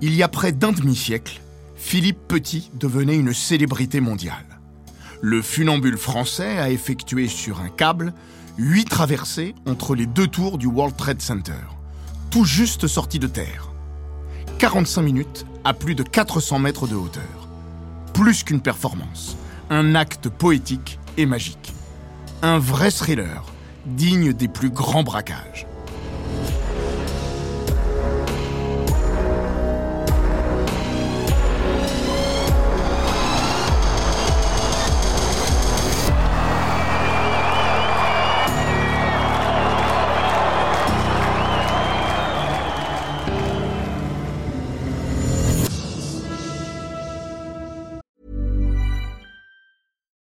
Il y a près d'un demi-siècle, Philippe Petit devenait une célébrité mondiale. Le funambule français a effectué sur un câble huit traversées entre les deux tours du World Trade Center, tout juste sorti de terre. 45 minutes à plus de 400 mètres de hauteur. Plus qu'une performance, un acte poétique et magique. Un vrai thriller, digne des plus grands braquages.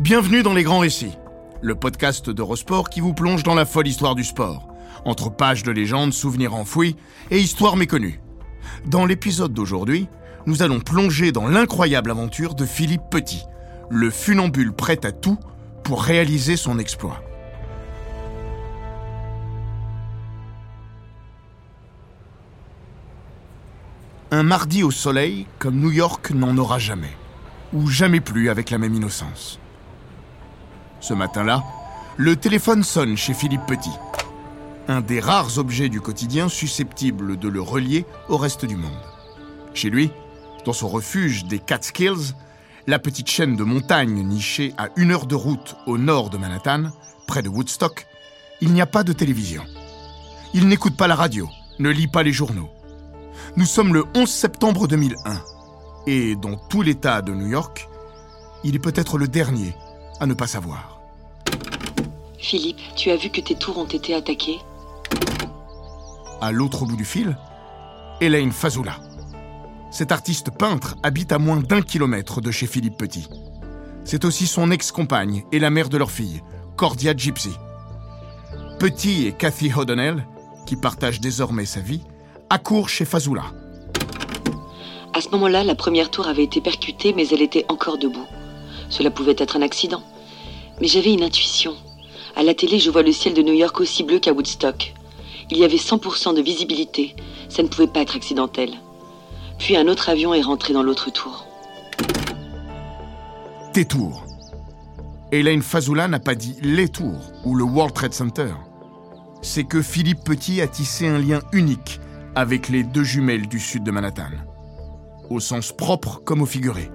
Bienvenue dans Les Grands Récits, le podcast d'Eurosport qui vous plonge dans la folle histoire du sport, entre pages de légendes, souvenirs enfouis et histoires méconnues. Dans l'épisode d'aujourd'hui, nous allons plonger dans l'incroyable aventure de Philippe Petit, le funambule prêt à tout pour réaliser son exploit. Un mardi au soleil comme New York n'en aura jamais, ou jamais plus avec la même innocence. Ce matin-là, le téléphone sonne chez Philippe Petit, un des rares objets du quotidien susceptibles de le relier au reste du monde. Chez lui, dans son refuge des Catskills, la petite chaîne de montagnes nichée à une heure de route au nord de Manhattan, près de Woodstock, il n'y a pas de télévision. Il n'écoute pas la radio, ne lit pas les journaux. Nous sommes le 11 septembre 2001, et dans tout l'État de New York, il est peut-être le dernier à ne pas savoir. Philippe, tu as vu que tes tours ont été attaquées À l'autre bout du fil, Elaine Fazoula. Cet artiste peintre habite à moins d'un kilomètre de chez Philippe Petit. C'est aussi son ex-compagne et la mère de leur fille, Cordia Gypsy. Petit et Cathy O'Donnell, qui partagent désormais sa vie, accourent chez Fazoula. À ce moment-là, la première tour avait été percutée, mais elle était encore debout. Cela pouvait être un accident. Mais j'avais une intuition. À la télé, je vois le ciel de New York aussi bleu qu'à Woodstock. Il y avait 100% de visibilité. Ça ne pouvait pas être accidentel. Puis un autre avion est rentré dans l'autre tour. Tes tours. Elaine Fazoula n'a pas dit les tours ou le World Trade Center. C'est que Philippe Petit a tissé un lien unique avec les deux jumelles du sud de Manhattan. Au sens propre comme au figuré.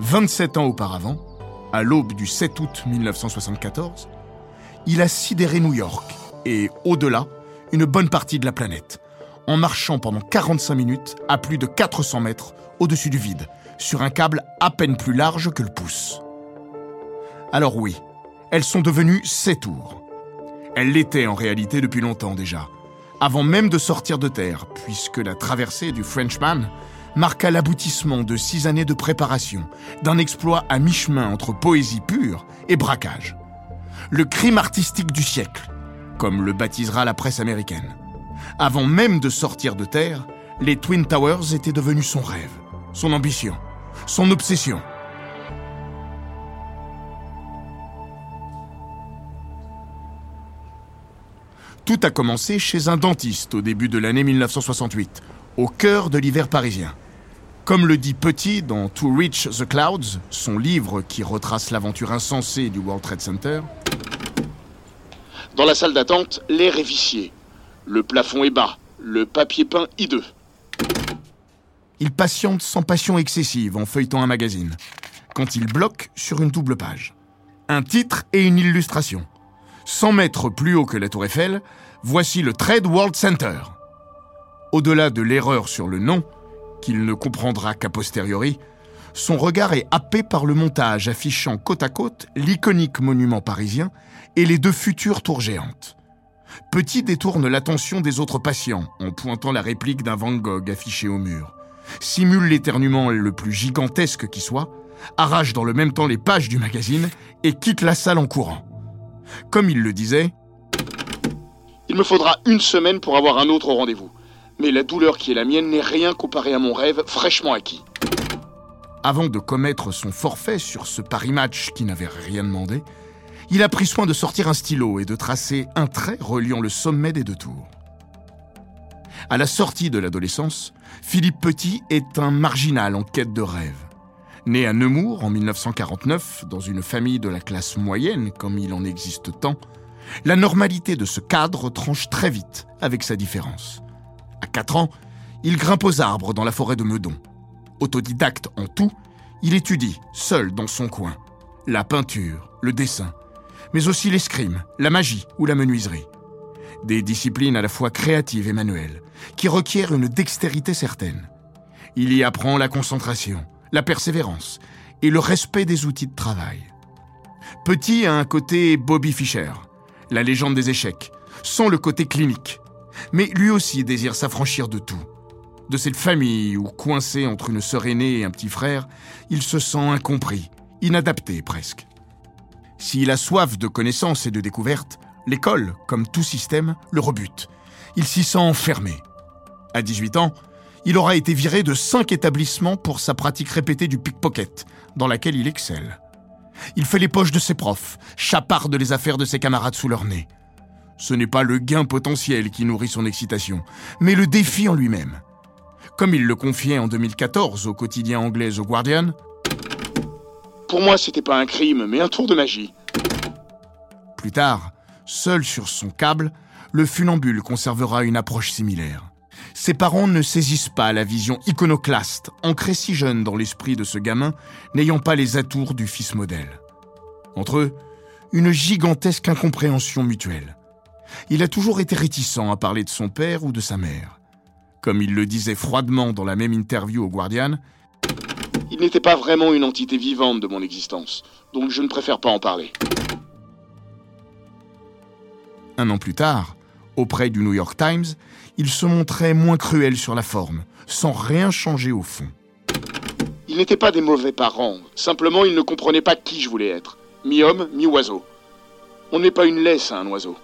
27 ans auparavant, à l'aube du 7 août 1974, il a sidéré New York et, au-delà, une bonne partie de la planète, en marchant pendant 45 minutes à plus de 400 mètres au-dessus du vide, sur un câble à peine plus large que le pouce. Alors oui, elles sont devenues ces tours. Elles l'étaient en réalité depuis longtemps déjà, avant même de sortir de terre, puisque la traversée du Frenchman marqua l'aboutissement de six années de préparation, d'un exploit à mi-chemin entre poésie pure et braquage. Le crime artistique du siècle, comme le baptisera la presse américaine. Avant même de sortir de terre, les Twin Towers étaient devenus son rêve, son ambition, son obsession. Tout a commencé chez un dentiste au début de l'année 1968, au cœur de l'hiver parisien. Comme le dit Petit dans To Reach the Clouds, son livre qui retrace l'aventure insensée du World Trade Center, Dans la salle d'attente, l'air est vicié. Le plafond est bas, le papier peint hideux. il patiente sans passion excessive en feuilletant un magazine, quand il bloque sur une double page. Un titre et une illustration. 100 mètres plus haut que la tour Eiffel, voici le Trade World Center. Au-delà de l'erreur sur le nom, qu'il ne comprendra qu'a posteriori, son regard est happé par le montage affichant côte à côte l'iconique monument parisien et les deux futures tours géantes. Petit détourne l'attention des autres patients en pointant la réplique d'un Van Gogh affiché au mur, simule l'éternuement le plus gigantesque qui soit, arrache dans le même temps les pages du magazine et quitte la salle en courant. Comme il le disait, Il me faudra une semaine pour avoir un autre rendez-vous. Mais la douleur qui est la mienne n'est rien comparé à mon rêve fraîchement acquis. avant de commettre son forfait sur ce Paris Match qui n'avait rien demandé, il a pris soin de sortir un stylo et de tracer un trait reliant le sommet des deux tours. À la sortie de l'adolescence, Philippe Petit est un marginal en quête de rêve. Né à Nemours en 1949, dans une famille de la classe moyenne, comme il en existe tant, la normalité de ce cadre tranche très vite avec sa différence. À 4 ans, il grimpe aux arbres dans la forêt de Meudon. Autodidacte en tout, il étudie, seul dans son coin, la peinture, le dessin, mais aussi l'escrime, la magie ou la menuiserie. Des disciplines à la fois créatives et manuelles, qui requièrent une dextérité certaine. Il y apprend la concentration, la persévérance et le respect des outils de travail. Petit a un côté Bobby Fischer, la légende des échecs, sans le côté clinique. Mais lui aussi désire s'affranchir de tout. De cette famille où, coincé entre une sœur aînée et un petit frère, il se sent incompris, inadapté presque. S'il a soif de connaissances et de découvertes, l'école, comme tout système, le rebute. Il s'y sent enfermé. À 18 ans, il aura été viré de cinq établissements pour sa pratique répétée du pickpocket, dans laquelle il excelle. Il fait les poches de ses profs, chaparde les affaires de ses camarades sous leur nez. Ce n'est pas le gain potentiel qui nourrit son excitation, mais le défi en lui-même. Comme il le confiait en 2014 au quotidien anglais The Guardian, Pour moi, c'était pas un crime, mais un tour de magie. plus tard, seul sur son câble, le funambule conservera une approche similaire. Ses parents ne saisissent pas la vision iconoclaste, ancrée si jeune dans l'esprit de ce gamin, n'ayant pas les atours du fils modèle. Entre eux, une gigantesque incompréhension mutuelle. Il a toujours été réticent à parler de son père ou de sa mère. Comme il le disait froidement dans la même interview au Guardian, Il n'était pas vraiment une entité vivante de mon existence, donc je ne préfère pas en parler. un an plus tard, auprès du New York Times, il se montrait moins cruel sur la forme, sans rien changer au fond. Ils n'étaient pas des mauvais parents, simplement ils ne comprenaient pas qui je voulais être. Mi-homme, mi-oiseau. On n'est pas une laisse à un oiseau.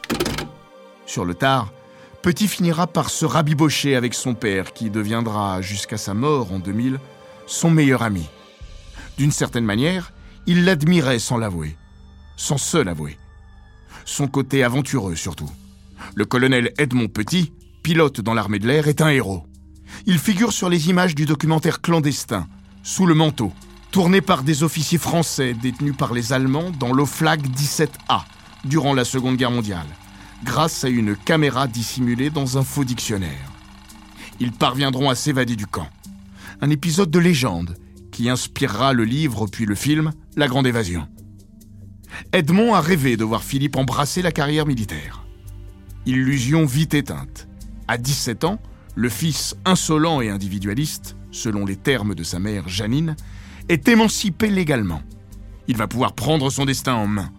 Sur le tard, Petit finira par se rabibocher avec son père, qui deviendra, jusqu'à sa mort en 2000, son meilleur ami. D'une certaine manière, il l'admirait sans l'avouer, sans se l'avouer. Son côté aventureux surtout. Le colonel Edmond Petit, pilote dans l'armée de l'air, est un héros. Il figure sur les images du documentaire clandestin, Sous le manteau, tourné par des officiers français détenus par les Allemands dans l'Oflag 17A durant la Seconde Guerre mondiale, grâce à une caméra dissimulée dans un faux dictionnaire. Ils parviendront à s'évader du camp. Un épisode de légende qui inspirera le livre puis le film La Grande Évasion. Edmond a rêvé de voir Philippe embrasser la carrière militaire. Illusion vite éteinte. À 17 ans, le fils insolent et individualiste, selon les termes de sa mère Janine, est émancipé légalement. Il va pouvoir prendre son destin en main.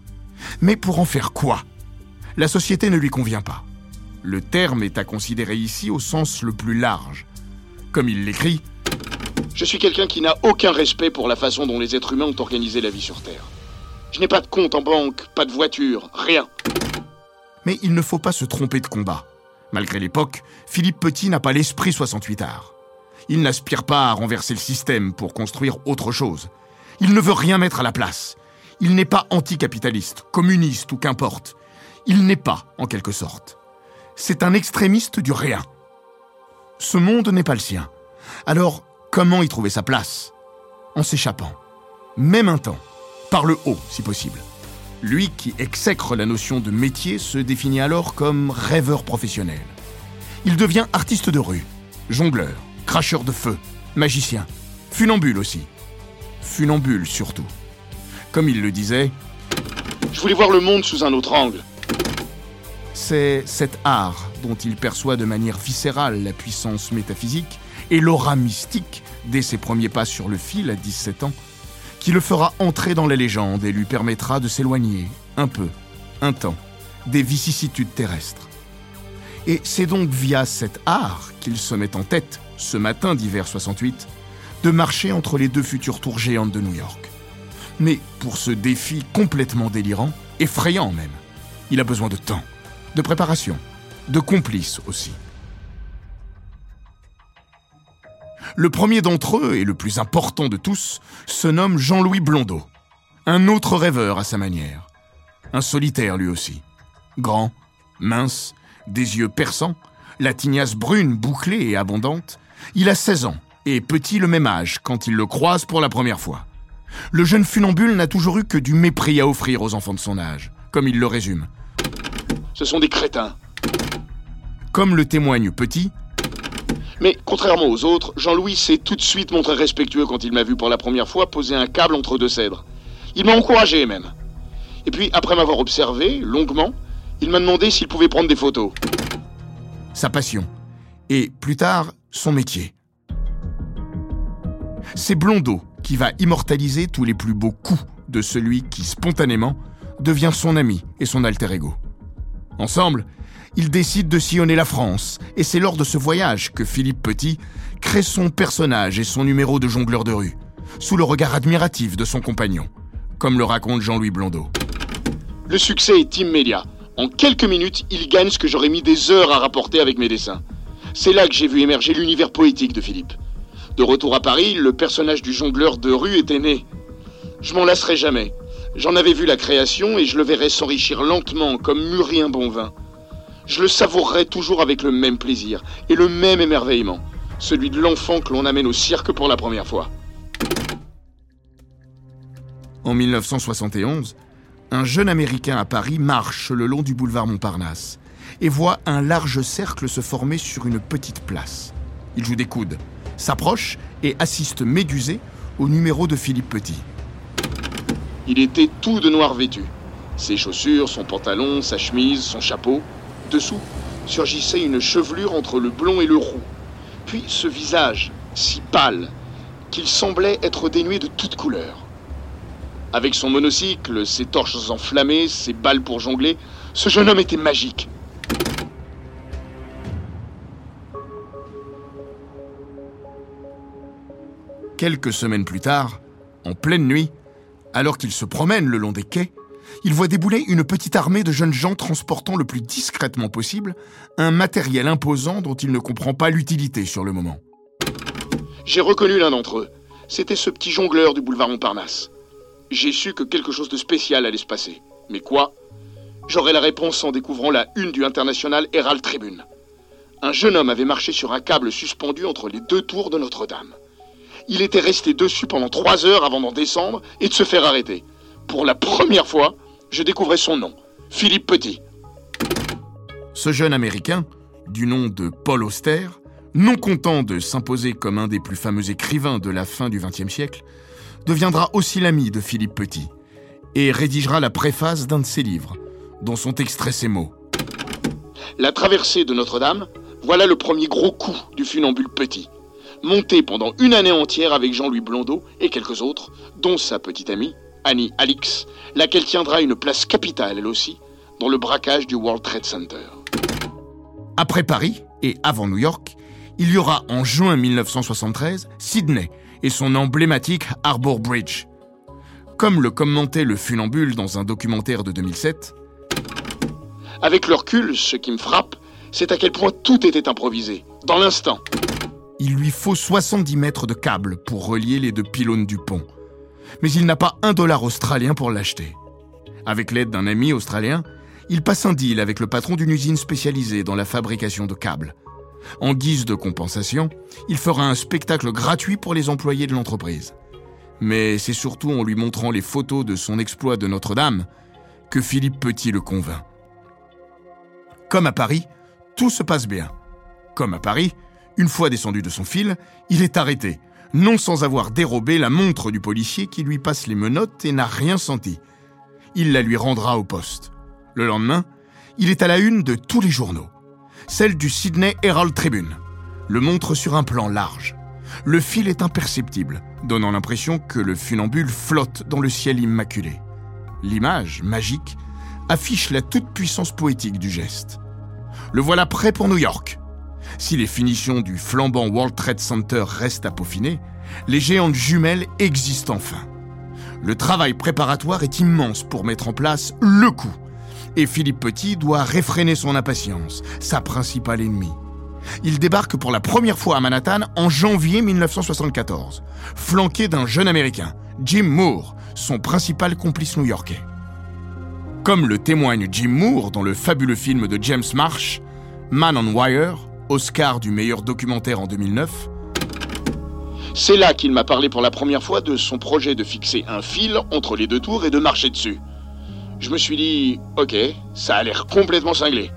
Mais pour en faire quoi? La société ne lui convient pas. Le terme est à considérer ici au sens le plus large. Comme il l'écrit, Je suis quelqu'un qui n'a aucun respect pour la façon dont les êtres humains ont organisé la vie sur Terre. Je n'ai pas de compte en banque, pas de voiture, rien. Mais il ne faut pas se tromper de combat. Malgré l'époque, Philippe Petit n'a pas l'esprit 68 arts. Il n'aspire pas à renverser le système pour construire autre chose. Il ne veut rien mettre à la place. Il n'est pas anticapitaliste, communiste ou qu'importe. Il n'est pas, en quelque sorte. C'est un extrémiste du rien. Ce monde n'est pas le sien. Alors, comment y trouver sa place? En s'échappant. Même un temps. Par le haut, si possible. Lui qui exècre la notion de métier se définit alors comme rêveur professionnel. Il devient artiste de rue, jongleur, cracheur de feu, magicien, funambule aussi. Funambule surtout. Comme il le disait, Je voulais voir le monde sous un autre angle. c'est cet art dont il perçoit de manière viscérale la puissance métaphysique et l'aura mystique dès ses premiers pas sur le fil à 17 ans, qui le fera entrer dans la légende et lui permettra de s'éloigner, un peu, un temps, des vicissitudes terrestres. Et c'est donc via cet art qu'il se met en tête, ce matin d'hiver 68, de marcher entre les deux futures tours géantes de New York. Mais pour ce défi complètement délirant, effrayant même, il a besoin de temps, de préparation, de complices aussi. Le premier d'entre eux, et le plus important de tous, se nomme Jean-Louis Blondeau. Un autre rêveur à sa manière. Un solitaire lui aussi. Grand, mince, des yeux perçants, la tignasse brune bouclée et abondante, il a 16 ans et petit le même âge quand il le croise pour la première fois. Le jeune funambule n'a toujours eu que du mépris à offrir aux enfants de son âge, comme il le résume. Ce sont des crétins. Comme le témoigne Petit, mais contrairement aux autres, Jean-Louis s'est tout de suite montré respectueux quand il m'a vu pour la première fois poser un câble entre deux cèdres. Il m'a encouragé même. Et puis, après m'avoir observé, longuement, il m'a demandé s'il pouvait prendre des photos. Sa passion. Et plus tard, son métier. C'est Blondeau qui va immortaliser tous les plus beaux coups de celui qui, spontanément, devient son ami et son alter ego. Ensemble, ils décident de sillonner la France, et c'est lors de ce voyage que Philippe Petit crée son personnage et son numéro de jongleur de rue, sous le regard admiratif de son compagnon, comme le raconte Jean-Louis Blondeau. Le succès est immédiat. En quelques minutes, il gagne ce que j'aurais mis des heures à rapporter avec mes dessins. C'est là que j'ai vu émerger l'univers poétique de Philippe. De retour à Paris, le personnage du jongleur de rue était né. Je m'en lasserai jamais. J'en avais vu la création et je le verrai s'enrichir lentement comme mûri un bon vin. Je le savourerai toujours avec le même plaisir et le même émerveillement, celui de l'enfant que l'on amène au cirque pour la première fois. En 1971, un jeune Américain à Paris marche le long du boulevard Montparnasse et voit un large cercle se former sur une petite place. Il joue des coudes, s'approche et assiste médusé au numéro de Philippe Petit. Il était tout de noir vêtu. Ses chaussures, son pantalon, sa chemise, son chapeau. Dessous surgissait une chevelure entre le blond et le roux. Puis ce visage, si pâle, qu'il semblait être dénué de toute couleur. Avec son monocycle, ses torches enflammées, ses balles pour jongler, ce jeune homme était magique. Quelques semaines plus tard, en pleine nuit, alors qu'il se promène le long des quais, il voit débouler une petite armée de jeunes gens transportant le plus discrètement possible un matériel imposant dont il ne comprend pas l'utilité sur le moment. J'ai reconnu l'un d'entre eux. C'était ce petit jongleur du boulevard Montparnasse. J'ai su que quelque chose de spécial allait se passer. Mais quoi? J'aurai la réponse en découvrant la une du International Herald Tribune. Un jeune homme avait marché sur un câble suspendu entre les deux tours de Notre-Dame. Il était resté dessus pendant trois heures avant d'en descendre et de se faire arrêter. Pour la première fois, je découvrais son nom, Philippe Petit. Ce jeune Américain, du nom de Paul Auster, non content de s'imposer comme un des plus fameux écrivains de la fin du XXe siècle, deviendra aussi l'ami de Philippe Petit et rédigera la préface d'un de ses livres, dont sont extraits ces mots. La traversée de Notre-Dame, voilà le premier gros coup du funambule Petit monté pendant une année entière avec Jean-Louis Blondeau et quelques autres, dont sa petite amie, Annie Alix, laquelle tiendra une place capitale, elle aussi, dans le braquage du World Trade Center. Après Paris, et avant New York, il y aura en juin 1973 Sydney et son emblématique Harbour Bridge. Comme le commentait le funambule dans un documentaire de 2007, Avec le recul, ce qui me frappe, c'est à quel point tout était improvisé, dans l'instant il lui faut 70 mètres de câble pour relier les deux pylônes du pont. Mais il n'a pas un dollar australien pour l'acheter. Avec l'aide d'un ami australien, il passe un deal avec le patron d'une usine spécialisée dans la fabrication de câbles. En guise de compensation, il fera un spectacle gratuit pour les employés de l'entreprise. Mais c'est surtout en lui montrant les photos de son exploit de Notre-Dame que Philippe Petit le convainc. Comme à Paris, tout se passe bien. Comme à Paris, une fois descendu de son fil, il est arrêté, non sans avoir dérobé la montre du policier qui lui passe les menottes et n'a rien senti. Il la lui rendra au poste. Le lendemain, il est à la une de tous les journaux. Celle du Sydney Herald Tribune. Le montre sur un plan large. Le fil est imperceptible, donnant l'impression que le funambule flotte dans le ciel immaculé. L'image, magique, affiche la toute-puissance poétique du geste. Le voilà prêt pour New York. Si les finitions du flambant World Trade Center restent à peaufiner, les géantes jumelles existent enfin. Le travail préparatoire est immense pour mettre en place le coup. Et Philippe Petit doit réfréner son impatience, sa principale ennemie. Il débarque pour la première fois à Manhattan en janvier 1974, flanqué d'un jeune Américain, Jim Moore, son principal complice new-yorkais. Comme le témoigne Jim Moore dans le fabuleux film de James Marsh, Man on Wire, Oscar du meilleur documentaire en 2009, c'est là qu'il m'a parlé pour la première fois de son projet de fixer un fil entre les deux tours et de marcher dessus. Je me suis dit, ok, ça a l'air complètement cinglé.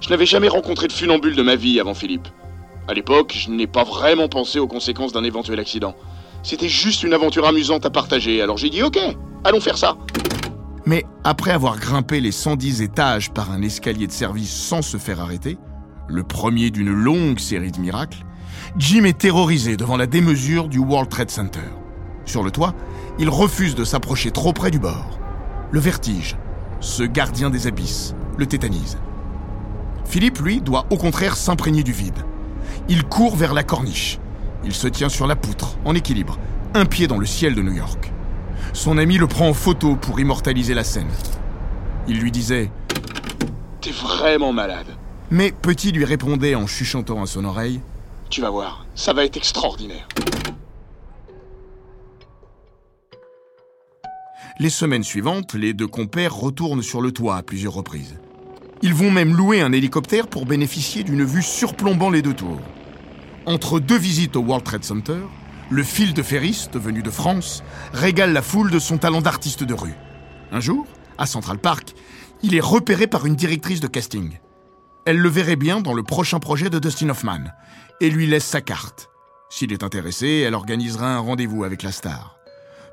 Je n'avais jamais rencontré de funambule de ma vie avant Philippe. À l'époque, je n'ai pas vraiment pensé aux conséquences d'un éventuel accident. C'était juste une aventure amusante à partager, alors j'ai dit ok, allons faire ça. Mais après avoir grimpé les 110 étages par un escalier de service sans se faire arrêter, le premier d'une longue série de miracles, Jim est terrorisé devant la démesure du World Trade Center. Sur le toit, il refuse de s'approcher trop près du bord. Le vertige, ce gardien des abysses, le tétanise. Philippe, lui, doit au contraire s'imprégner du vide. Il court vers la corniche. Il se tient sur la poutre, en équilibre, un pied dans le ciel de New York. Son ami le prend en photo pour immortaliser la scène. Il lui disait T'es vraiment malade. Mais Petit lui répondait en chuchotant à son oreille Tu vas voir, ça va être extraordinaire. Les semaines suivantes, les deux compères retournent sur le toit à plusieurs reprises. Ils vont même louer un hélicoptère pour bénéficier d'une vue surplombant les deux tours. Entre deux visites au World Trade Center, le fil de ferriste, venu de France, régale la foule de son talent d'artiste de rue. Un jour, à Central Park, il est repéré par une directrice de casting. Elle le verrait bien dans le prochain projet de Dustin Hoffman et lui laisse sa carte. S'il est intéressé, elle organisera un rendez-vous avec la star.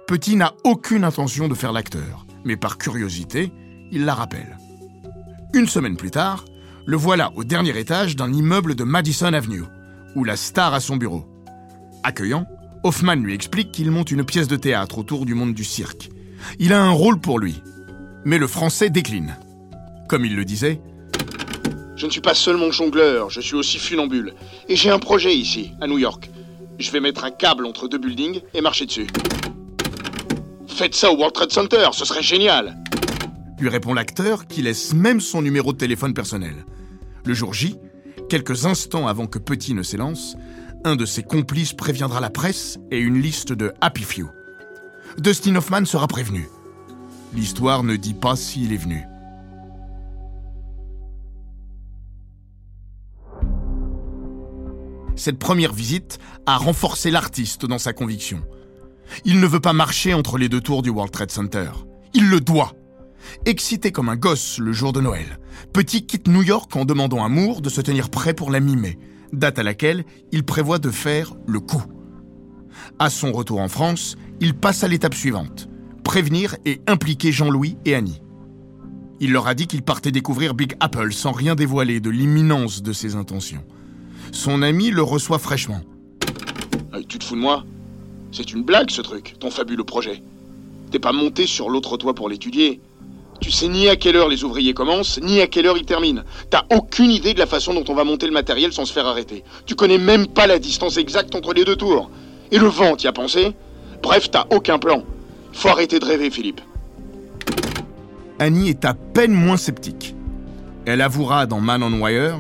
Petit n'a aucune intention de faire l'acteur, mais par curiosité, il la rappelle. Une semaine plus tard, le voilà au dernier étage d'un immeuble de Madison Avenue, où la star a son bureau. Accueillant, Hoffman lui explique qu'il monte une pièce de théâtre autour du monde du cirque. Il a un rôle pour lui. Mais le français décline. Comme il le disait, Je ne suis pas seulement jongleur, je suis aussi funambule. Et j'ai un projet ici, à New York. Je vais mettre un câble entre deux buildings et marcher dessus. Faites ça au World Trade Center, ce serait génial lui répond l'acteur qui laisse même son numéro de téléphone personnel. Le jour J, quelques instants avant que Petit ne s'élance, un de ses complices préviendra la presse et une liste de Happy Few. Dustin Hoffman sera prévenu. L'histoire ne dit pas s'il est venu. Cette première visite a renforcé l'artiste dans sa conviction. Il ne veut pas marcher entre les deux tours du World Trade Center. Il le doit. Excité comme un gosse le jour de Noël, Petit quitte New York en demandant à Moore de se tenir prêt pour la mi-mai, date à laquelle il prévoit de faire le coup. À son retour en France, il passe à l'étape suivante, prévenir et impliquer Jean-Louis et Annie. Il leur a dit qu'il partait découvrir Big Apple sans rien dévoiler de l'imminence de ses intentions. Son ami le reçoit fraîchement. tu te fous de moi? C'est une blague ce truc, ton fabuleux projet. T'es pas monté sur l'autre toit pour l'étudier. Tu sais ni à quelle heure les ouvriers commencent, ni à quelle heure ils terminent. T'as aucune idée de la façon dont on va monter le matériel sans se faire arrêter. Tu connais même pas la distance exacte entre les deux tours. Et le vent, t'y as pensé? Bref, t'as aucun plan. Faut arrêter de rêver, Philippe. Annie est à peine moins sceptique. Elle avouera dans Man on Wire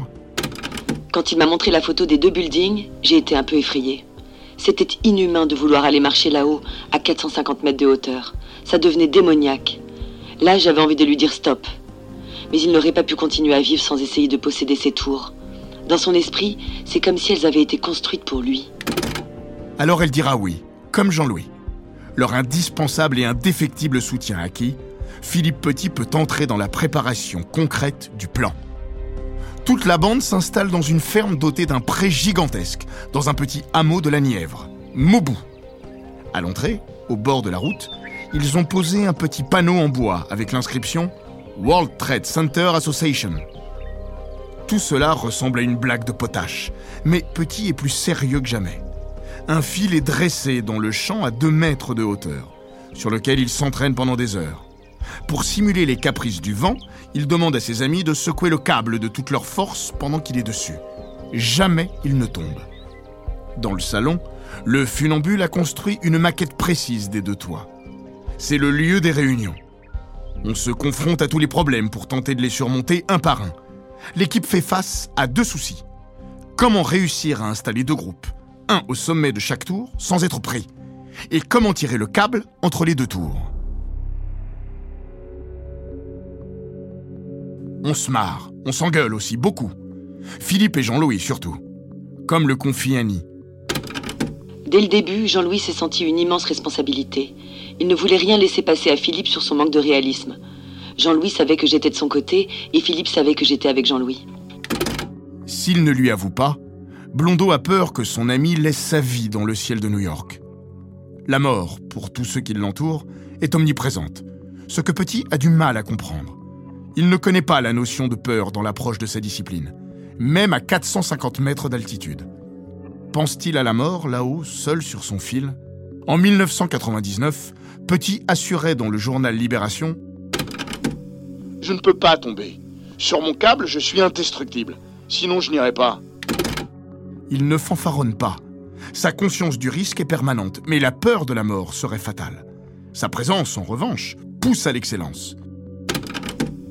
Quand il m'a montré la photo des deux buildings, j'ai été un peu effrayé. C'était inhumain de vouloir aller marcher là-haut, à 450 mètres de hauteur. Ça devenait démoniaque. Là, j'avais envie de lui dire stop. Mais il n'aurait pas pu continuer à vivre sans essayer de posséder ses tours. Dans son esprit, c'est comme si elles avaient été construites pour lui. Alors elle dira oui, comme Jean-Louis. Leur indispensable et indéfectible soutien acquis, Philippe Petit peut entrer dans la préparation concrète du plan. Toute la bande s'installe dans une ferme dotée d'un pré gigantesque, dans un petit hameau de la Nièvre, Mobou. À l'entrée, au bord de la route, ils ont posé un petit panneau en bois avec l'inscription World Trade Center Association. Tout cela ressemble à une blague de potache, mais Petit est plus sérieux que jamais. Un fil est dressé dans le champ à deux mètres de hauteur, sur lequel il s'entraîne pendant des heures. Pour simuler les caprices du vent, Il demande à ses amis de secouer le câble de toute leur force pendant qu'il est dessus. Jamais il ne tombe. Dans le salon, le funambule a construit une maquette précise des deux toits. C'est le lieu des réunions. On se confronte à tous les problèmes pour tenter de les surmonter un par un. L'équipe fait face à deux soucis. Comment réussir à installer deux groupes, un au sommet de chaque tour sans être pris Et comment tirer le câble entre les deux tours? On se marre, on s'engueule aussi beaucoup. Philippe et Jean-Louis surtout. Comme le confie Annie. Dès le début, Jean-Louis s'est senti une immense responsabilité. Il ne voulait rien laisser passer à Philippe sur son manque de réalisme. Jean-Louis savait que j'étais de son côté et Philippe savait que j'étais avec Jean-Louis. S'il ne lui avoue pas, Blondeau a peur que son ami laisse sa vie dans le ciel de New York. La mort, pour tous ceux qui l'entourent, est omniprésente, ce que Petit a du mal à comprendre. Il ne connaît pas la notion de peur dans l'approche de sa discipline, même à 450 mètres d'altitude. Pense-t-il à la mort là-haut, seul sur son fil? En 1999, Petit assurait dans le journal Libération Je ne peux pas tomber. Sur mon câble, je suis indestructible. Sinon, je n'irai pas. Il ne fanfaronne pas. Sa conscience du risque est permanente, mais la peur de la mort serait fatale. Sa présence, en revanche, pousse à l'excellence.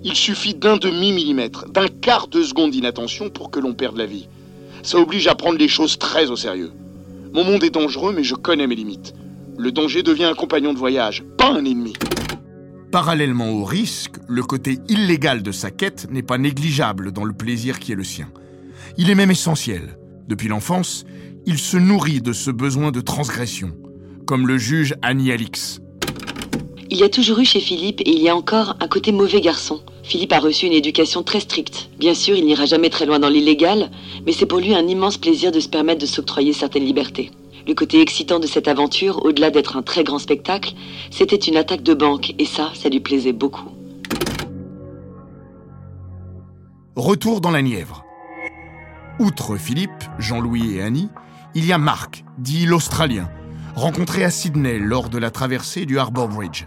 Il suffit d'un demi-millimètre, d'un quart de seconde d'inattention pour que l'on perde la vie ça oblige à prendre les choses très au sérieux. Mon monde est dangereux, mais je connais mes limites. Le danger devient un compagnon de voyage, pas un ennemi. Parallèlement au risque, le côté illégal de sa quête n'est pas négligeable dans le plaisir qui est le sien. Il est même essentiel. Depuis l'enfance, il se nourrit de ce besoin de transgression, comme le juge Annie Alix. Il y a toujours eu chez Philippe, et il y a encore, un côté mauvais garçon. Philippe a reçu une éducation très stricte. Bien sûr, il n'ira jamais très loin dans l'illégal, mais c'est pour lui un immense plaisir de se permettre de s'octroyer certaines libertés. Le côté excitant de cette aventure, au-delà d'être un très grand spectacle, c'était une attaque de banque, et ça, ça lui plaisait beaucoup. Retour dans la Nièvre. Outre Philippe, Jean-Louis et Annie, il y a Marc, dit l'Australien, rencontré à Sydney lors de la traversée du Harbour Bridge.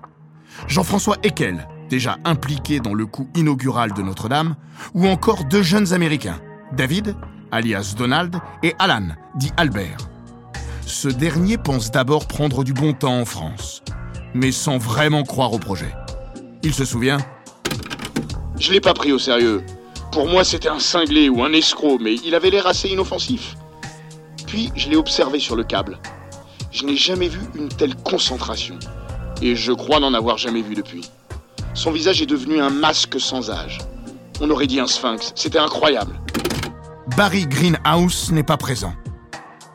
Jean-François Eckel, déjà impliqué dans le coup inaugural de Notre-Dame, ou encore deux jeunes Américains, David, alias Donald, et Alan, dit Albert. Ce dernier pense d'abord prendre du bon temps en France, mais sans vraiment croire au projet. Il se souvient Je l'ai pas pris au sérieux. Pour moi, c'était un cinglé ou un escroc, mais il avait l'air assez inoffensif. Puis, je l'ai observé sur le câble. Je n'ai jamais vu une telle concentration. Et je crois n'en avoir jamais vu depuis. Son visage est devenu un masque sans âge. On aurait dit un sphinx. C'était incroyable. Barry Greenhouse n'est pas présent.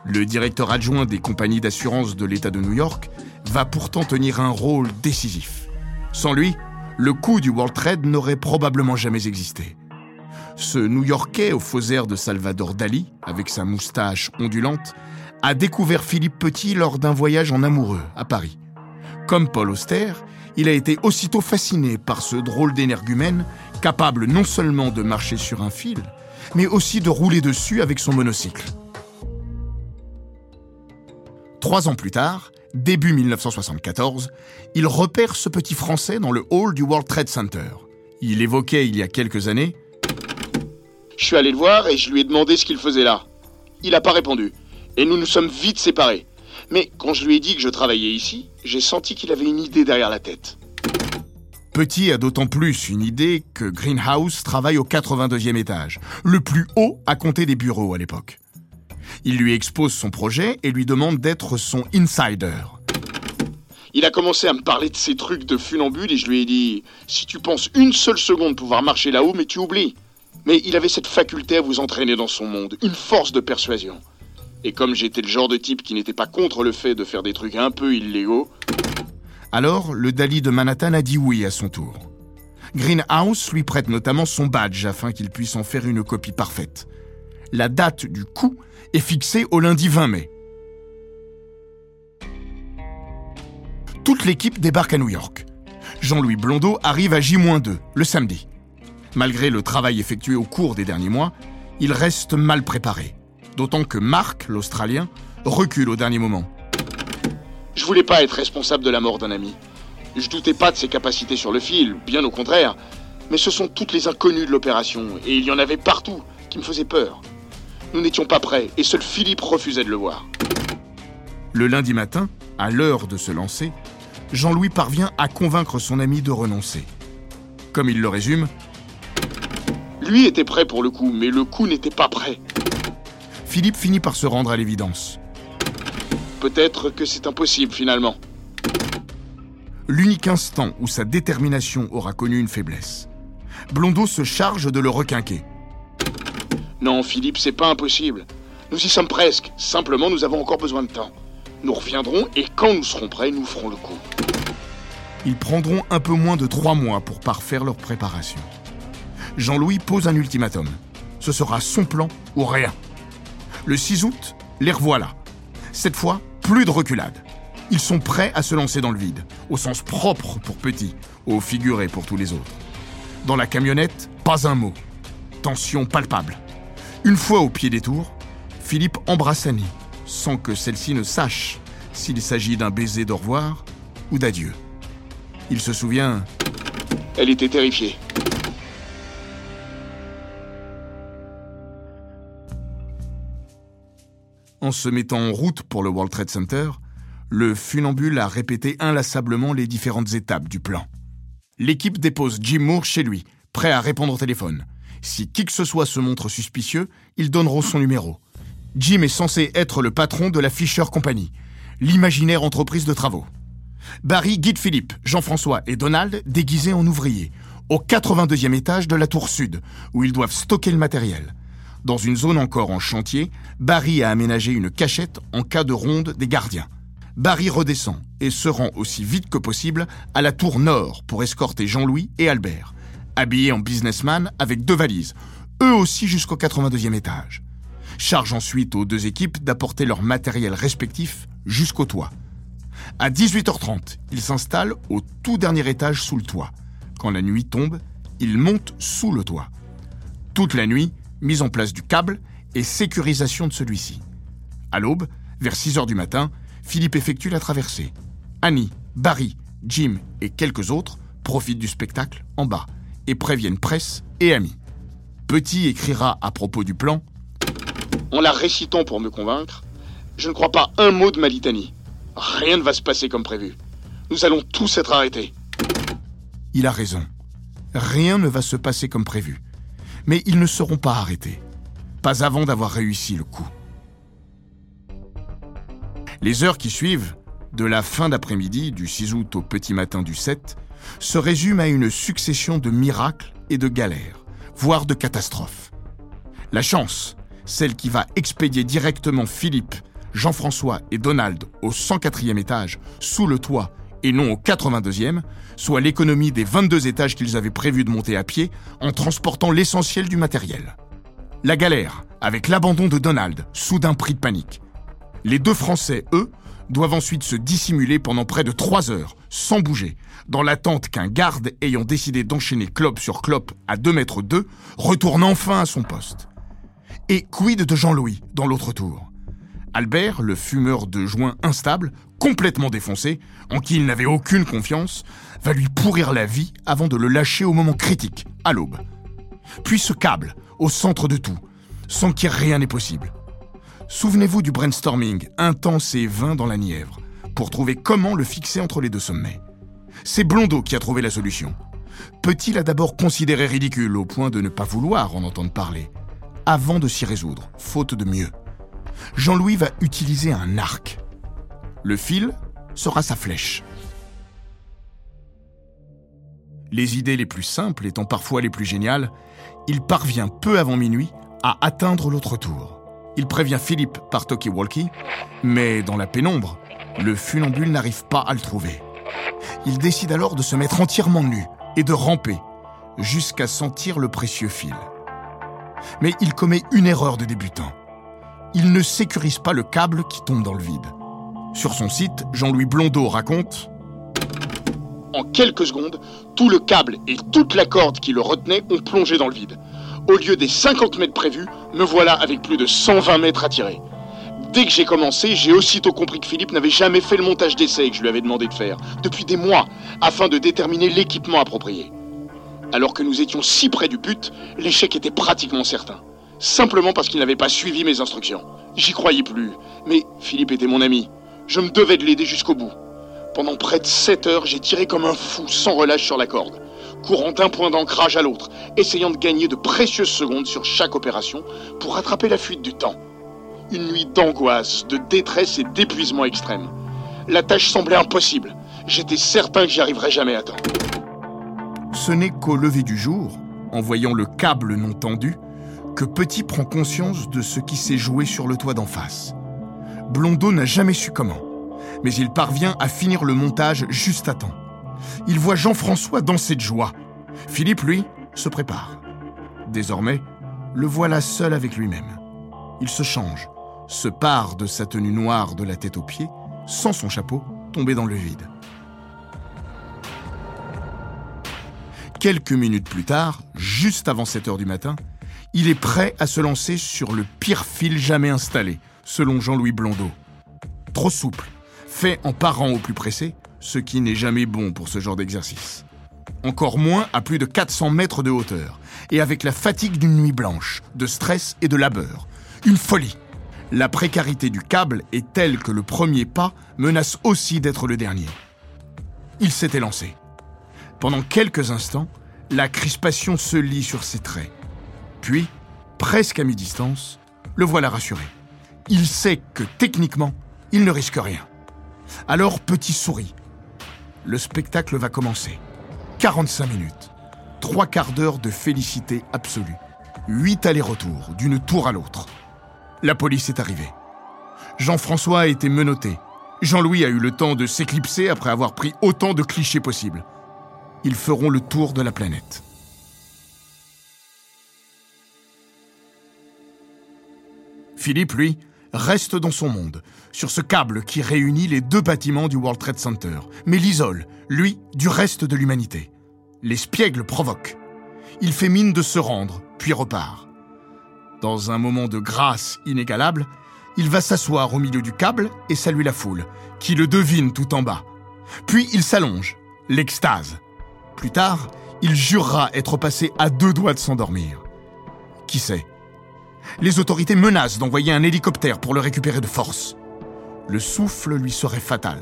Le directeur adjoint des compagnies d'assurance de l'État de New York va pourtant tenir un rôle décisif. Sans lui, le coup du World Trade n'aurait probablement jamais existé. Ce New-Yorkais au faux air de Salvador Dali, avec sa moustache ondulante, a découvert Philippe Petit lors d'un voyage en amoureux à Paris. Comme Paul Auster, il a été aussitôt fasciné par ce drôle d'énergumène, capable non seulement de marcher sur un fil, mais aussi de rouler dessus avec son monocycle. Trois ans plus tard, début 1974, il repère ce petit Français dans le hall du World Trade Center. Il évoquait il y a quelques années Je suis allé le voir et je lui ai demandé ce qu'il faisait là. Il n'a pas répondu. Et nous nous sommes vite séparés. Mais quand je lui ai dit que je travaillais ici, j'ai senti qu'il avait une idée derrière la tête. Petit a d'autant plus une idée que Greenhouse travaille au 82e étage, le plus haut à compter des bureaux à l'époque. Il lui expose son projet et lui demande d'être son insider. Il a commencé à me parler de ces trucs de funambule et je lui ai dit Si tu penses une seule seconde pouvoir marcher là-haut, mais tu oublies. Mais il avait cette faculté à vous entraîner dans son monde, une force de persuasion. Et comme j'étais le genre de type qui n'était pas contre le fait de faire des trucs un peu illégaux. Alors, le Dali de Manhattan a dit oui à son tour. Greenhouse lui prête notamment son badge afin qu'il puisse en faire une copie parfaite. La date du coup est fixée au lundi 20 mai. Toute l'équipe débarque à New York. Jean-Louis Blondeau arrive à J-2, le samedi. Malgré le travail effectué au cours des derniers mois, il reste mal préparé d'autant que Marc, l'Australien, recule au dernier moment. Je voulais pas être responsable de la mort d'un ami. Je doutais pas de ses capacités sur le fil, bien au contraire. Mais ce sont toutes les inconnues de l'opération, et il y en avait partout qui me faisaient peur. Nous n'étions pas prêts, et seul Philippe refusait de le voir. Le lundi matin, à l'heure de se lancer, Jean-Louis parvient à convaincre son ami de renoncer. Comme il le résume, Lui était prêt pour le coup, mais le coup n'était pas prêt. Philippe finit par se rendre à l'évidence. Peut-être que c'est impossible finalement. L'unique instant où sa détermination aura connu une faiblesse. Blondeau se charge de le requinquer. Non, Philippe, c'est pas impossible. Nous y sommes presque. Simplement, nous avons encore besoin de temps. Nous reviendrons et quand nous serons prêts, nous ferons le coup. Ils prendront un peu moins de trois mois pour parfaire leur préparation. Jean-Louis pose un ultimatum. Ce sera son plan ou rien. Le 6 août, les revoilà. Cette fois, plus de reculade. Ils sont prêts à se lancer dans le vide, au sens propre pour Petit, au figuré pour tous les autres. Dans la camionnette, pas un mot. Tension palpable. Une fois au pied des tours, Philippe embrasse Annie, sans que celle-ci ne sache s'il s'agit d'un baiser d'au revoir ou d'adieu. Il se souvient Elle était terrifiée. Se mettant en route pour le World Trade Center, le funambule a répété inlassablement les différentes étapes du plan. L'équipe dépose Jim Moore chez lui, prêt à répondre au téléphone. Si qui que ce soit se montre suspicieux, ils donneront son numéro. Jim est censé être le patron de la Fisher Company, l'imaginaire entreprise de travaux. Barry guide Philippe, Jean-François et Donald déguisés en ouvriers, au 82e étage de la tour sud, où ils doivent stocker le matériel. Dans une zone encore en chantier, Barry a aménagé une cachette en cas de ronde des gardiens. Barry redescend et se rend aussi vite que possible à la tour nord pour escorter Jean-Louis et Albert, habillés en businessman avec deux valises, eux aussi jusqu'au 82e étage. Charge ensuite aux deux équipes d'apporter leur matériel respectif jusqu'au toit. À 18h30, ils s'installent au tout dernier étage sous le toit. Quand la nuit tombe, ils montent sous le toit. Toute la nuit, mise en place du câble et sécurisation de celui-ci. À l'aube, vers 6 heures du matin, Philippe effectue la traversée. Annie, Barry, Jim et quelques autres profitent du spectacle en bas et préviennent presse et amis. Petit écrira à propos du plan En la récitant pour me convaincre, je ne crois pas un mot de ma litanie. Rien ne va se passer comme prévu. Nous allons tous être arrêtés. Il a raison. Rien ne va se passer comme prévu. Mais ils ne seront pas arrêtés. Pas avant d'avoir réussi le coup. Les heures qui suivent, de la fin d'après-midi du 6 août au petit matin du 7, se résument à une succession de miracles et de galères, voire de catastrophes. La chance, celle qui va expédier directement Philippe, Jean-François et Donald au 104e étage, sous le toit, et non au 82e, soit l'économie des 22 étages qu'ils avaient prévu de monter à pied en transportant l'essentiel du matériel. La galère, avec l'abandon de Donald, soudain pris de panique. Les deux Français, eux, doivent ensuite se dissimuler pendant près de trois heures, sans bouger, dans l'attente qu'un garde ayant décidé d'enchaîner clope sur clope à 2 mètres 2 retourne enfin à son poste. Et quid de Jean-Louis dans l'autre tour? Albert, le fumeur de joint instable, complètement défoncé, en qui il n'avait aucune confiance, va lui pourrir la vie avant de le lâcher au moment critique, à l'aube. Puis ce câble, au centre de tout, sans qui rien n'est possible. Souvenez-vous du brainstorming intense et vain dans la Nièvre, pour trouver comment le fixer entre les deux sommets. C'est Blondeau qui a trouvé la solution. Petit l'a d'abord considéré ridicule au point de ne pas vouloir en entendre parler, avant de s'y résoudre, faute de mieux? Jean-Louis va utiliser un arc. Le fil sera sa flèche. Les idées les plus simples étant parfois les plus géniales, il parvient peu avant minuit à atteindre l'autre tour. Il prévient Philippe par talkie-walkie, mais dans la pénombre, le funambule n'arrive pas à le trouver. Il décide alors de se mettre entièrement nu et de ramper, jusqu'à sentir le précieux fil. Mais il commet une erreur de débutant. Il ne sécurise pas le câble qui tombe dans le vide. Sur son site, Jean-Louis Blondeau raconte En quelques secondes, tout le câble et toute la corde qui le retenait ont plongé dans le vide. Au lieu des 50 mètres prévus, me voilà avec plus de 120 mètres à tirer. Dès que j'ai commencé, j'ai aussitôt compris que Philippe n'avait jamais fait le montage d'essai que je lui avais demandé de faire, depuis des mois, afin de déterminer l'équipement approprié. Alors que nous étions si près du but, l'échec était pratiquement certain. Simplement parce qu'il n'avait pas suivi mes instructions. J'y croyais plus. Mais Philippe était mon ami. Je me devais de l'aider jusqu'au bout. Pendant près de 7 heures, j'ai tiré comme un fou, sans relâche sur la corde, courant d'un point d'ancrage à l'autre, essayant de gagner de précieuses secondes sur chaque opération pour rattraper la fuite du temps. Une nuit d'angoisse, de détresse et d'épuisement extrême. La tâche semblait impossible. J'étais certain que j'y arriverais jamais à temps. Ce n'est qu'au lever du jour, en voyant le câble non tendu, que Petit prend conscience de ce qui s'est joué sur le toit d'en face. Blondeau n'a jamais su comment, mais il parvient à finir le montage juste à temps. Il voit Jean-François danser de joie. Philippe, lui, se prépare. Désormais, le voilà seul avec lui-même. Il se change, se part de sa tenue noire de la tête aux pieds, sans son chapeau, tombé dans le vide. Quelques minutes plus tard, juste avant 7 heures du matin, il est prêt à se lancer sur le pire fil jamais installé, selon Jean-Louis Blondeau. Trop souple, fait en parant au plus pressé, ce qui n'est jamais bon pour ce genre d'exercice. Encore moins à plus de 400 mètres de hauteur, et avec la fatigue d'une nuit blanche, de stress et de labeur. Une folie. La précarité du câble est telle que le premier pas menace aussi d'être le dernier. Il s'était lancé. Pendant quelques instants, la crispation se lit sur ses traits. Puis, presque à mi-distance, le voilà rassuré. Il sait que techniquement, il ne risque rien. Alors Petit sourit. Le spectacle va commencer. 45 minutes. Trois quarts d'heure de félicité absolue. Huit allers-retours, d'une tour à l'autre. La police est arrivée. Jean-François a été menotté. Jean-Louis a eu le temps de s'éclipser après avoir pris autant de clichés possibles ils feront le tour de la planète. Philippe, lui, reste dans son monde, sur ce câble qui réunit les deux bâtiments du World Trade Center, mais l'isole, lui, du reste de l'humanité. L'espiègle provoque. Il fait mine de se rendre, puis repart. Dans un moment de grâce inégalable, il va s'asseoir au milieu du câble et saluer la foule, qui le devine tout en bas. Puis il s'allonge, l'extase. Plus tard, il jurera être passé à deux doigts de s'endormir. Qui sait? Les autorités menacent d'envoyer un hélicoptère pour le récupérer de force. Le souffle lui serait fatal.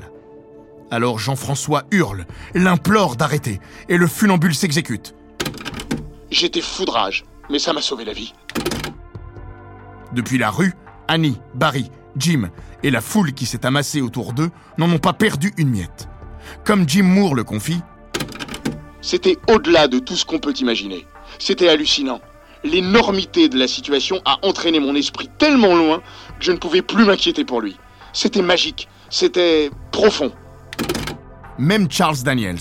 Alors Jean-François hurle, l'implore d'arrêter, et le funambule s'exécute. J'étais foudrage, mais ça m'a sauvé la vie. Depuis la rue, Annie, Barry, Jim et la foule qui s'est amassée autour d'eux n'en ont pas perdu une miette. Comme Jim Moore le confie, c'était au-delà de tout ce qu'on peut imaginer. C'était hallucinant. L'énormité de la situation a entraîné mon esprit tellement loin que je ne pouvais plus m'inquiéter pour lui. C'était magique, c'était profond. Même Charles Daniels,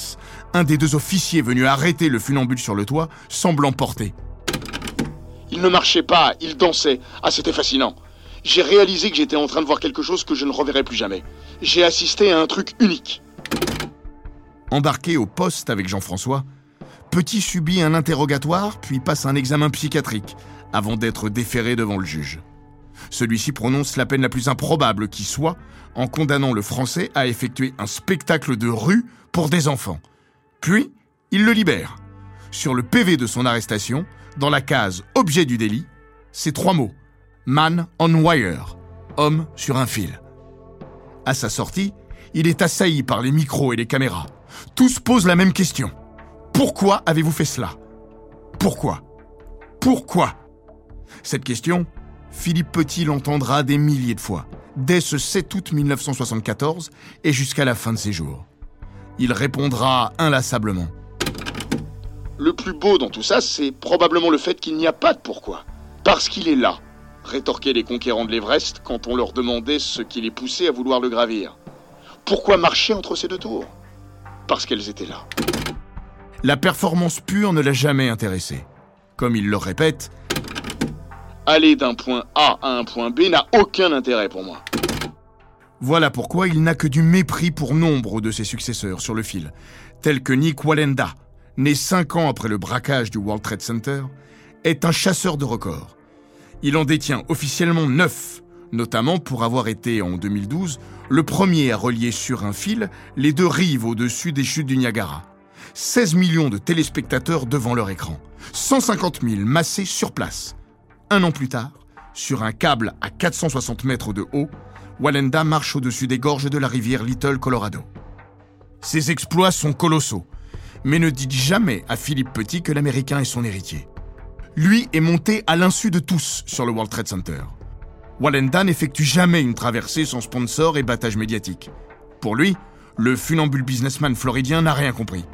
un des deux officiers venus arrêter le funambule sur le toit, semble emporté. Il ne marchait pas, il dansait. Ah, c'était fascinant. J'ai réalisé que j'étais en train de voir quelque chose que je ne reverrai plus jamais. J'ai assisté à un truc unique. Embarqué au poste avec Jean-François, Petit subit un interrogatoire puis passe un examen psychiatrique avant d'être déféré devant le juge. Celui-ci prononce la peine la plus improbable qui soit en condamnant le Français à effectuer un spectacle de rue pour des enfants. Puis, il le libère. Sur le PV de son arrestation, dans la case Objet du délit, ces trois mots Man on wire, homme sur un fil. À sa sortie, il est assailli par les micros et les caméras. Tous posent la même question. Pourquoi avez-vous fait cela? Pourquoi? Pourquoi? Cette question, Philippe Petit l'entendra des milliers de fois, dès ce 7 août 1974 et jusqu'à la fin de ses jours. Il répondra inlassablement. Le plus beau dans tout ça, c'est probablement le fait qu'il n'y a pas de pourquoi. Parce qu'il est là, rétorquaient les conquérants de l'Everest quand on leur demandait ce qui les poussait à vouloir le gravir. Pourquoi marcher entre ces deux tours? Parce qu'elles étaient là. La performance pure ne l'a jamais intéressé. Comme il le répète, aller d'un point A à un point B n'a aucun intérêt pour moi. Voilà pourquoi il n'a que du mépris pour nombre de ses successeurs sur le fil, tels que Nick Wallenda, né cinq ans après le braquage du World Trade Center, est un chasseur de records. Il en détient officiellement neuf, notamment pour avoir été, en 2012, le premier à relier sur un fil les deux rives au-dessus des chutes du Niagara. 16 millions de téléspectateurs devant leur écran, 150 000 massés sur place. Un an plus tard, sur un câble à 460 mètres de haut, Walenda marche au-dessus des gorges de la rivière Little Colorado. Ses exploits sont colossaux, mais ne dites jamais à Philippe Petit que l'Américain est son héritier. Lui est monté à l'insu de tous sur le World Trade Center. Walenda n'effectue jamais une traversée sans sponsor et battage médiatique. Pour lui, le funambule businessman floridien n'a rien compris.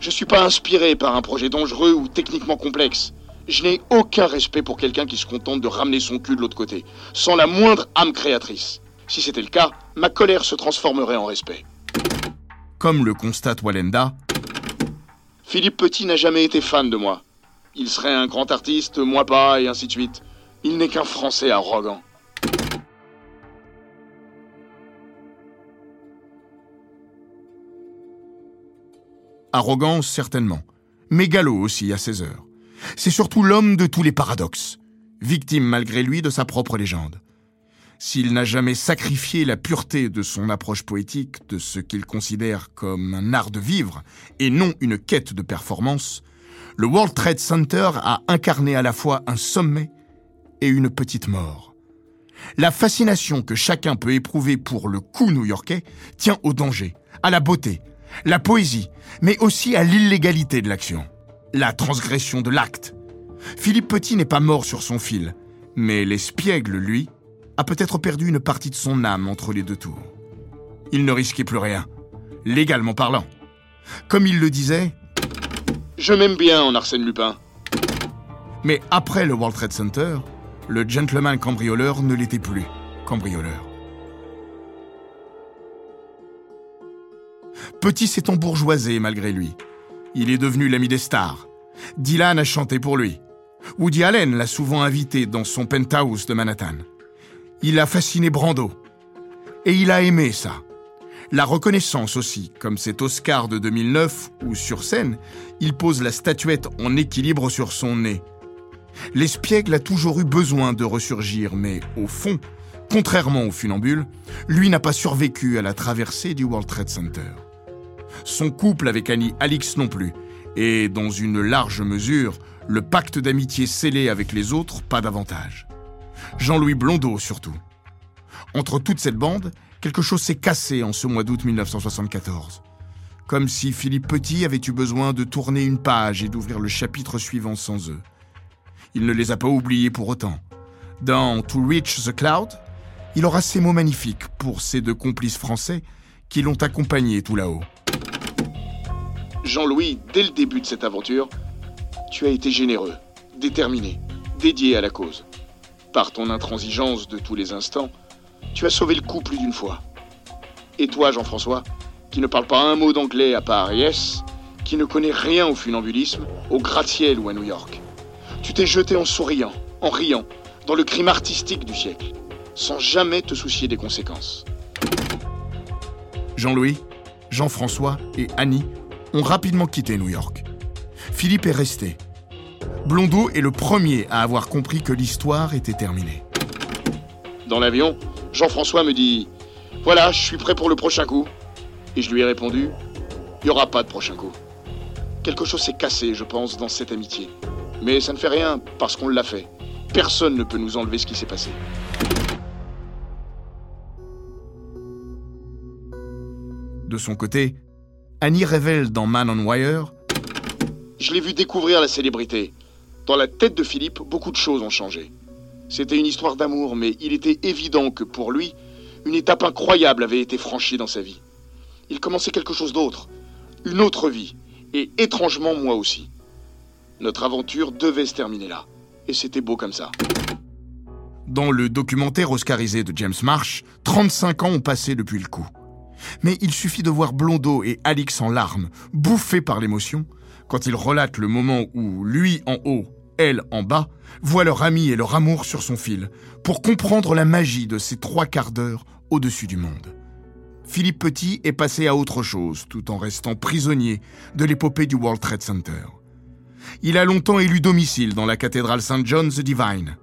Je suis pas inspiré par un projet dangereux ou techniquement complexe. Je n'ai aucun respect pour quelqu'un qui se contente de ramener son cul de l'autre côté, sans la moindre âme créatrice. Si c'était le cas, ma colère se transformerait en respect. Comme le constate Walenda, Philippe Petit n'a jamais été fan de moi. Il serait un grand artiste, moi pas, et ainsi de suite. Il n'est qu'un Français arrogant. Arrogant, certainement. Mégalo aussi, à ses heures. C'est surtout l'homme de tous les paradoxes, victime malgré lui de sa propre légende. S'il n'a jamais sacrifié la pureté de son approche poétique, de ce qu'il considère comme un art de vivre, et non une quête de performance, le World Trade Center a incarné à la fois un sommet et une petite mort. La fascination que chacun peut éprouver pour le coup new-yorkais tient au danger, à la beauté, la poésie, mais aussi à l'illégalité de l'action, la transgression de l'acte. Philippe Petit n'est pas mort sur son fil, mais l'espiègle, lui, a peut-être perdu une partie de son âme entre les deux tours. Il ne risquait plus rien, légalement parlant. Comme il le disait, Je m'aime bien en Arsène Lupin. mais après le World Trade Center, le gentleman cambrioleur ne l'était plus cambrioleur. Petit s'est embourgeoisé malgré lui. Il est devenu l'ami des stars. Dylan a chanté pour lui. Woody Allen l'a souvent invité dans son penthouse de Manhattan. Il a fasciné Brando. Et il a aimé ça. La reconnaissance aussi, comme cet Oscar de 2009 où, sur scène, il pose la statuette en équilibre sur son nez. L'espiègle a toujours eu besoin de ressurgir, mais au fond, contrairement au funambule, lui n'a pas survécu à la traversée du World Trade Center. Son couple avec Annie Alix non plus, et dans une large mesure, le pacte d'amitié scellé avec les autres, pas davantage. Jean-Louis Blondeau surtout. Entre toute cette bande, quelque chose s'est cassé en ce mois d'août 1974. Comme si Philippe Petit avait eu besoin de tourner une page et d'ouvrir le chapitre suivant sans eux. Il ne les a pas oubliés pour autant. Dans To Reach the Cloud, il aura ces mots magnifiques pour ces deux complices français qui l'ont accompagné tout là-haut. Jean-Louis, dès le début de cette aventure, tu as été généreux, déterminé, dédié à la cause. Par ton intransigeance de tous les instants, tu as sauvé le coup plus d'une fois. Et toi, Jean-François, qui ne parle pas un mot d'anglais à part yes, qui ne connaît rien au funambulisme, au gratte-ciel ou à New York, tu t'es jeté en souriant, en riant, dans le crime artistique du siècle, sans jamais te soucier des conséquences. Jean-Louis, Jean-François et Annie ont rapidement quitté New York. Philippe est resté. Blondeau est le premier à avoir compris que l'histoire était terminée. Dans l'avion, Jean-François me dit Voilà, je suis prêt pour le prochain coup. Et je lui ai répondu Il n'y aura pas de prochain coup. Quelque chose s'est cassé, je pense, dans cette amitié. Mais ça ne fait rien, parce qu'on l'a fait. Personne ne peut nous enlever ce qui s'est passé. De son côté, Annie révèle dans Man on Wire Je l'ai vu découvrir la célébrité. Dans la tête de Philippe, beaucoup de choses ont changé. C'était une histoire d'amour, mais il était évident que pour lui, une étape incroyable avait été franchie dans sa vie. Il commençait quelque chose d'autre, une autre vie, et étrangement moi aussi. Notre aventure devait se terminer là, et c'était beau comme ça. Dans le documentaire oscarisé de James Marsh, 35 ans ont passé depuis le coup. Mais il suffit de voir Blondeau et Alix en larmes, bouffés par l'émotion, quand ils relatent le moment où lui en haut, elle en bas, voient leur ami et leur amour sur son fil, pour comprendre la magie de ces trois quarts d'heure au-dessus du monde. Philippe Petit est passé à autre chose, tout en restant prisonnier de l'épopée du World Trade Center. Il a longtemps élu domicile dans la cathédrale St. John the Divine,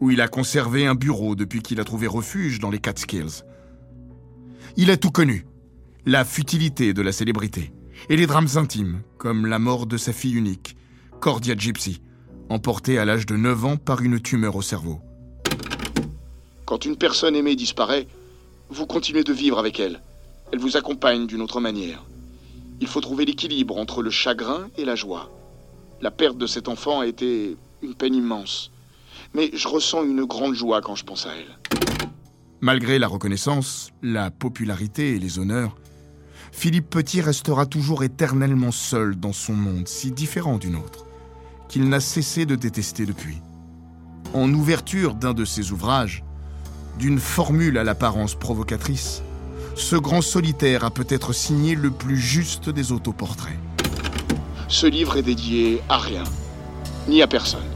où il a conservé un bureau depuis qu'il a trouvé refuge dans les Catskills. Il a tout connu. La futilité de la célébrité, Et les drames intimes, comme la mort de sa fille unique, Cordia Gypsy, emportée à l'âge de 9 ans par une tumeur au cerveau. Quand une personne aimée disparaît, vous continuez de vivre avec elle. Elle vous accompagne d'une autre manière. Il faut trouver l'équilibre entre le chagrin et la joie. La perte de cet enfant a été une peine immense. Mais je ressens une grande joie quand je pense à elle. Malgré la reconnaissance, la popularité et les honneurs, Philippe Petit restera toujours éternellement seul dans son monde si différent du nôtre, qu'il n'a cessé de détester depuis. En ouverture d'un de ses ouvrages, d'une formule à l'apparence provocatrice, ce grand solitaire a peut-être signé le plus juste des autoportraits. Ce livre est dédié à rien, ni à personne.